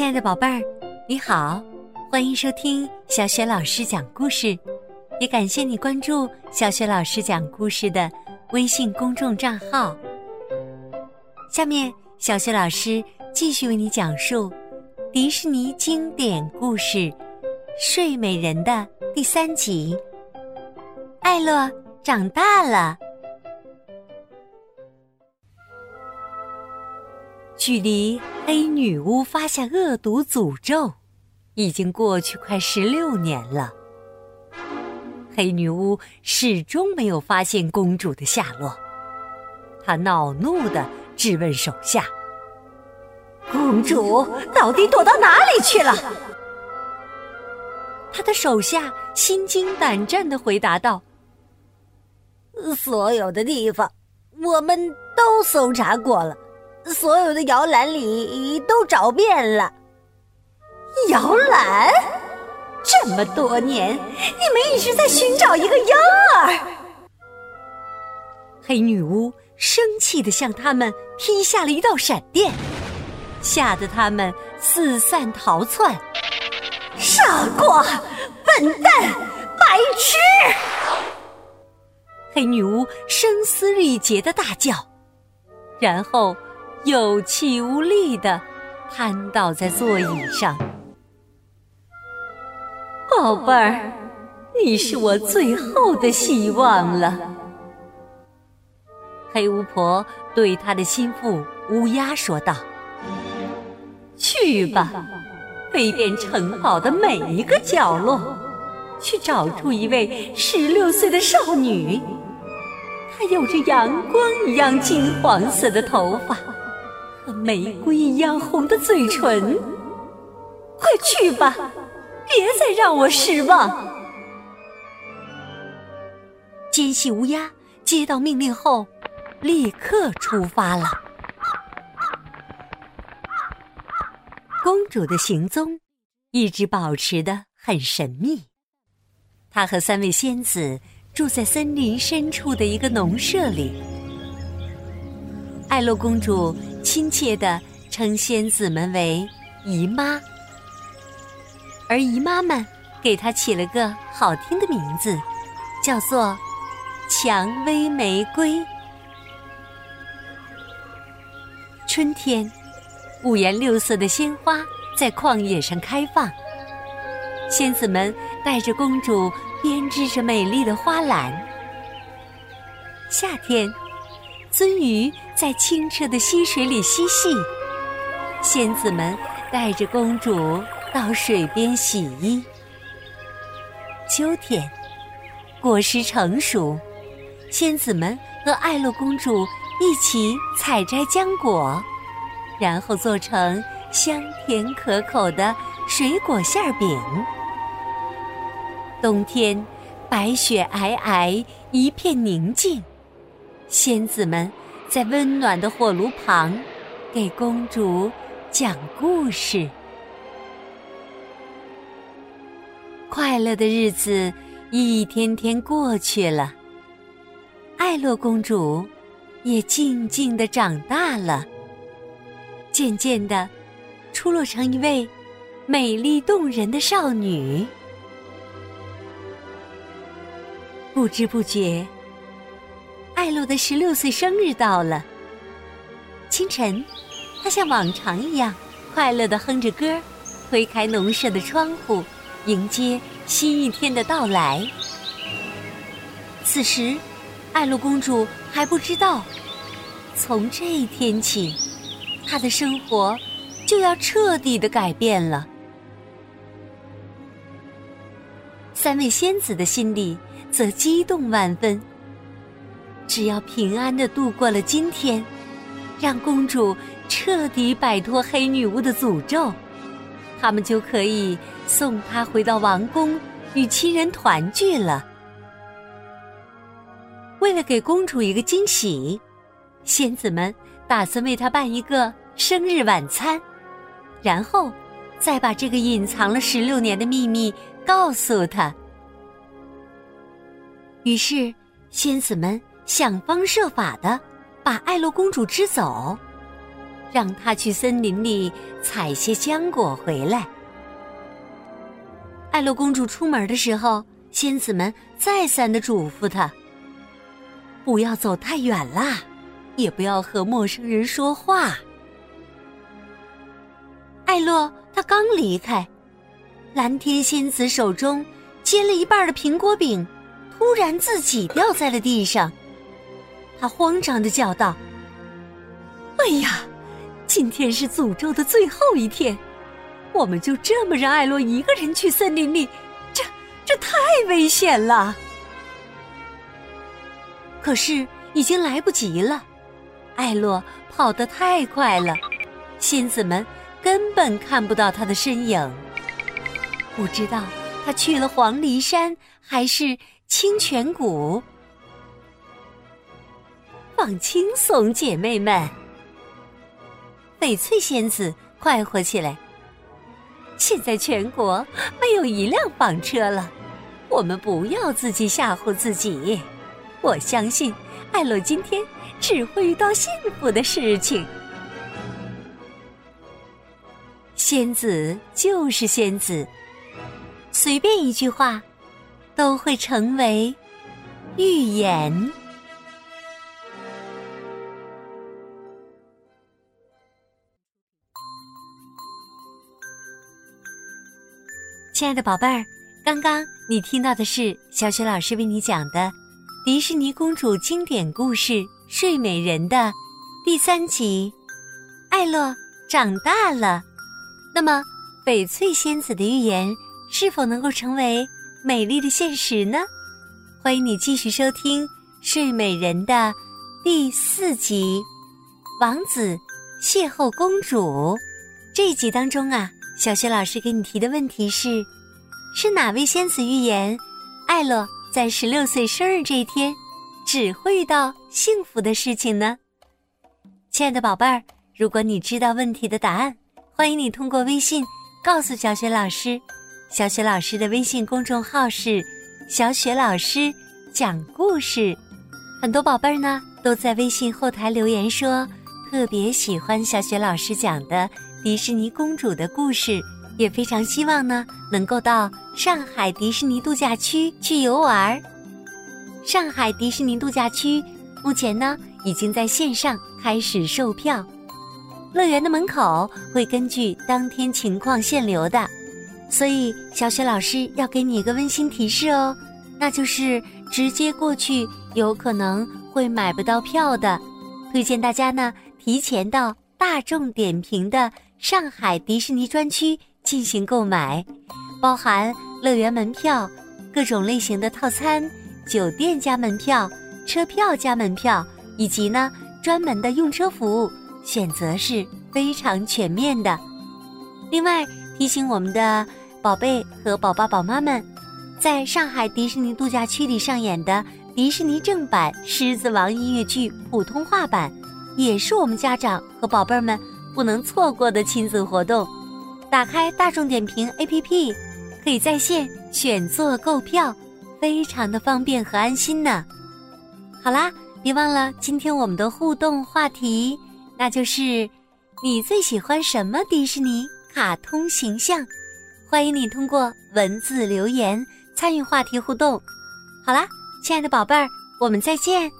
亲爱的宝贝儿，你好，欢迎收听小雪老师讲故事，也感谢你关注小雪老师讲故事的微信公众账号。下面，小雪老师继续为你讲述迪士尼经典故事《睡美人》的第三集。艾洛长大了。距离黑女巫发下恶毒诅咒，已经过去快十六年了。黑女巫始终没有发现公主的下落，她恼怒地质问手下：“公主到底躲到哪里去了？”他的手下心惊胆战地回答道：“所有的地方我们都搜查过了。”所有的摇篮里都找遍了，摇篮，这么多年，你们一直在寻找一个婴儿。黑女巫生气的向他们劈下了一道闪电，吓得他们四散逃窜。傻瓜，笨蛋，白痴！黑女巫声嘶力竭的大叫，然后。有气无力的瘫倒在座椅上，宝贝儿，你是我最后的希望了。黑巫婆对她的心腹乌鸦说道：“去吧，飞遍城堡的每一个角落，去找出一位十六岁的少女，她有着阳光一样金黄色的头发。”玫瑰一样红的嘴唇，快去吧，别再让我失望！奸细乌鸦接到命令后，立刻出发了。公主的行踪一直保持的很神秘。她和三位仙子住在森林深处的一个农舍里。艾洛公主。亲切的称仙子们为姨妈，而姨妈们给她起了个好听的名字，叫做蔷薇玫瑰。春天，五颜六色的鲜花在旷野上开放，仙子们带着公主编织着美丽的花篮。夏天。鳟鱼在清澈的溪水里嬉戏，仙子们带着公主到水边洗衣。秋天，果实成熟，仙子们和艾洛公主一起采摘浆果，然后做成香甜可口的水果馅饼。冬天，白雪皑皑，一片宁静。仙子们在温暖的火炉旁给公主讲故事。快乐的日子一天天过去了，艾洛公主也静静的长大了，渐渐的出落成一位美丽动人的少女。不知不觉。艾洛的十六岁生日到了。清晨，他像往常一样快乐的哼着歌，推开农舍的窗户，迎接新一天的到来。此时，艾洛公主还不知道，从这一天起，她的生活就要彻底的改变了。三位仙子的心里则激动万分。只要平安的度过了今天，让公主彻底摆脱黑女巫的诅咒，他们就可以送她回到王宫与亲人团聚了。为了给公主一个惊喜，仙子们打算为她办一个生日晚餐，然后再把这个隐藏了十六年的秘密告诉她。于是，仙子们。想方设法的把艾洛公主支走，让她去森林里采些浆果回来。艾洛公主出门的时候，仙子们再三的嘱咐她：不要走太远啦，也不要和陌生人说话。艾洛他刚离开，蓝天仙子手中接了一半的苹果饼，突然自己掉在了地上。他慌张的叫道：“哎呀，今天是诅咒的最后一天，我们就这么让艾洛一个人去森林里，这这太危险了。”可是已经来不及了，艾洛跑得太快了，仙子们。根本看不到他的身影，不知道他去了黄鹂山还是清泉谷。放轻松，姐妹们，翡翠仙子快活起来。现在全国没有一辆房车了，我们不要自己吓唬自己。我相信艾洛今天只会遇到幸福的事情。仙子就是仙子，随便一句话，都会成为预言。亲爱的宝贝儿，刚刚你听到的是小雪老师为你讲的迪士尼公主经典故事《睡美人》的第三集《艾洛长大了》。那么，翡翠仙子的预言是否能够成为美丽的现实呢？欢迎你继续收听《睡美人》的第四集《王子邂逅公主》这一集当中啊，小雪老师给你提的问题是：是哪位仙子预言艾洛在十六岁生日这一天只会遇到幸福的事情呢？亲爱的宝贝儿，如果你知道问题的答案。欢迎你通过微信告诉小雪老师，小雪老师的微信公众号是“小雪老师讲故事”。很多宝贝儿呢都在微信后台留言说特别喜欢小雪老师讲的迪士尼公主的故事，也非常希望呢能够到上海迪士尼度假区去游玩。上海迪士尼度假区目前呢已经在线上开始售票。乐园的门口会根据当天情况限流的，所以小雪老师要给你一个温馨提示哦，那就是直接过去有可能会买不到票的，推荐大家呢提前到大众点评的上海迪士尼专区进行购买，包含乐园门票、各种类型的套餐、酒店加门票、车票加门票，以及呢专门的用车服务。选择是非常全面的。另外提醒我们的宝贝和宝爸宝妈们，在上海迪士尼度假区里上演的迪士尼正版《狮子王》音乐剧普通话版，也是我们家长和宝贝们不能错过的亲子活动。打开大众点评 APP，可以在线选座购票，非常的方便和安心呢。好啦，别忘了今天我们的互动话题。那就是你最喜欢什么迪士尼卡通形象？欢迎你通过文字留言参与话题互动。好啦，亲爱的宝贝儿，我们再见。